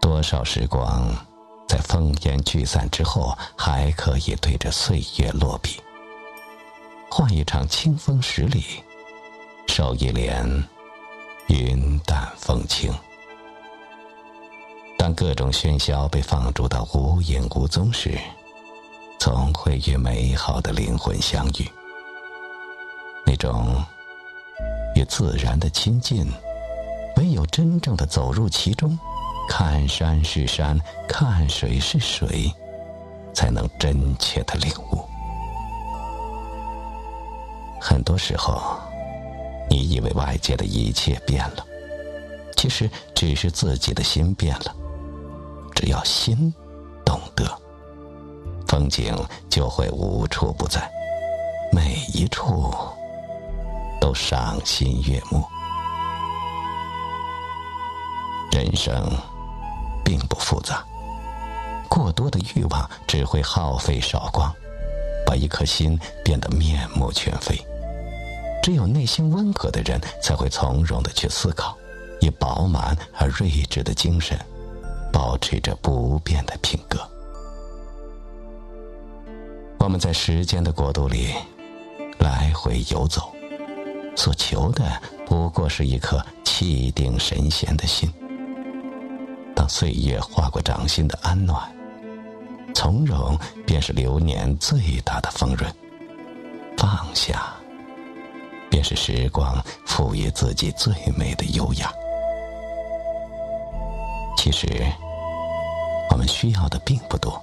多少时光，在烽烟聚散之后，还可以对着岁月落笔，画一场清风十里，收一帘云淡风轻。当各种喧嚣被放逐到无影无踪时，总会与美好的灵魂相遇。那种与自然的亲近，唯有真正的走入其中。看山是山，看水是水，才能真切的领悟。很多时候，你以为外界的一切变了，其实只是自己的心变了。只要心懂得，风景就会无处不在，每一处都赏心悦目。人生。并不复杂，过多的欲望只会耗费少光，把一颗心变得面目全非。只有内心温和的人，才会从容的去思考，以饱满而睿智的精神，保持着不变的品格。我们在时间的国度里来回游走，所求的不过是一颗气定神闲的心。当岁月划过掌心的安暖，从容便是流年最大的丰润；放下，便是时光赋予自己最美的优雅。其实，我们需要的并不多。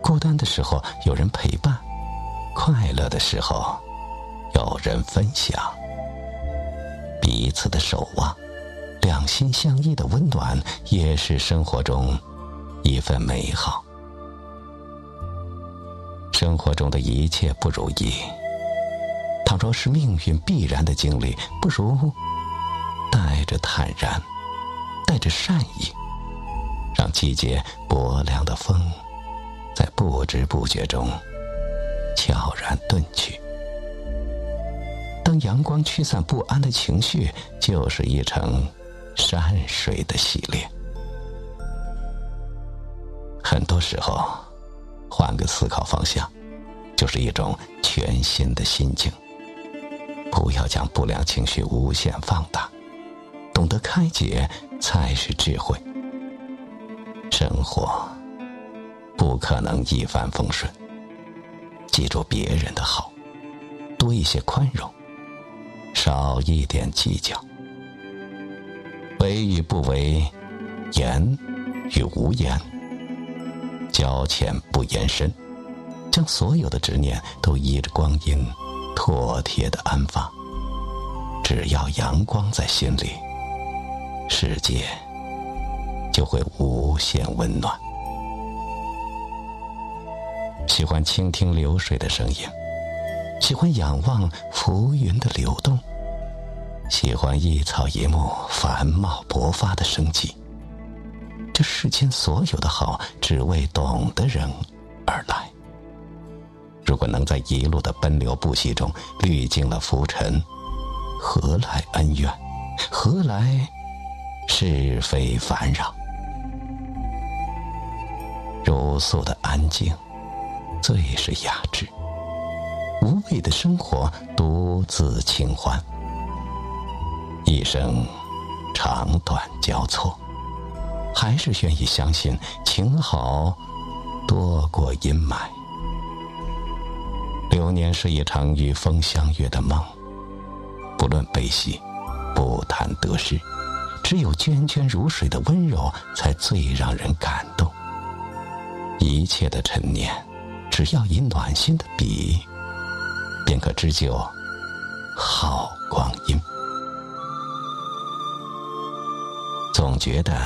孤单的时候有人陪伴，快乐的时候有人分享，彼此的守望。两心相依的温暖，也是生活中一份美好。生活中的一切不如意，倘若是命运必然的经历，不如带着坦然，带着善意，让季节薄凉的风，在不知不觉中悄然遁去。当阳光驱散不安的情绪，就是一程。山水的洗练，很多时候，换个思考方向，就是一种全新的心境。不要将不良情绪无限放大，懂得开解才是智慧。生活不可能一帆风顺，记住别人的好，多一些宽容，少一点计较。为与不为，言与无言，交浅不言深，将所有的执念都依着光阴妥帖的安放。只要阳光在心里，世界就会无限温暖。喜欢倾听流水的声音，喜欢仰望浮云的流动。喜欢一草一木繁茂勃发的生机。这世间所有的好，只为懂的人而来。如果能在一路的奔流不息中滤尽了浮尘，何来恩怨？何来是非烦扰？如素的安静，最是雅致。无味的生活，独自清欢。一生长短交错，还是愿意相信情好多过阴霾。流年是一场与风相约的梦，不论悲喜，不谈得失，只有涓涓如水的温柔，才最让人感动。一切的陈年，只要以暖心的笔，便可织就好光阴。总觉得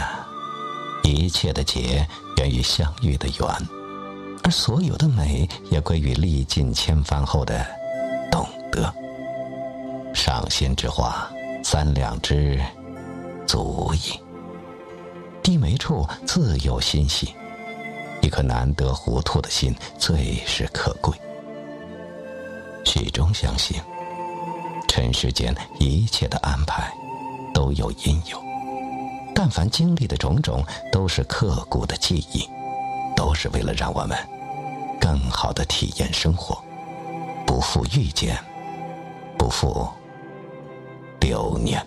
一切的结源于相遇的缘，而所有的美也归于历尽千帆后的懂得。赏心之花，三两枝足矣。低眉处自有欣喜。一颗难得糊涂的心，最是可贵。始终相信，尘世间一切的安排都有因由。但凡经历的种种，都是刻骨的记忆，都是为了让我们更好的体验生活，不负遇见，不负流年。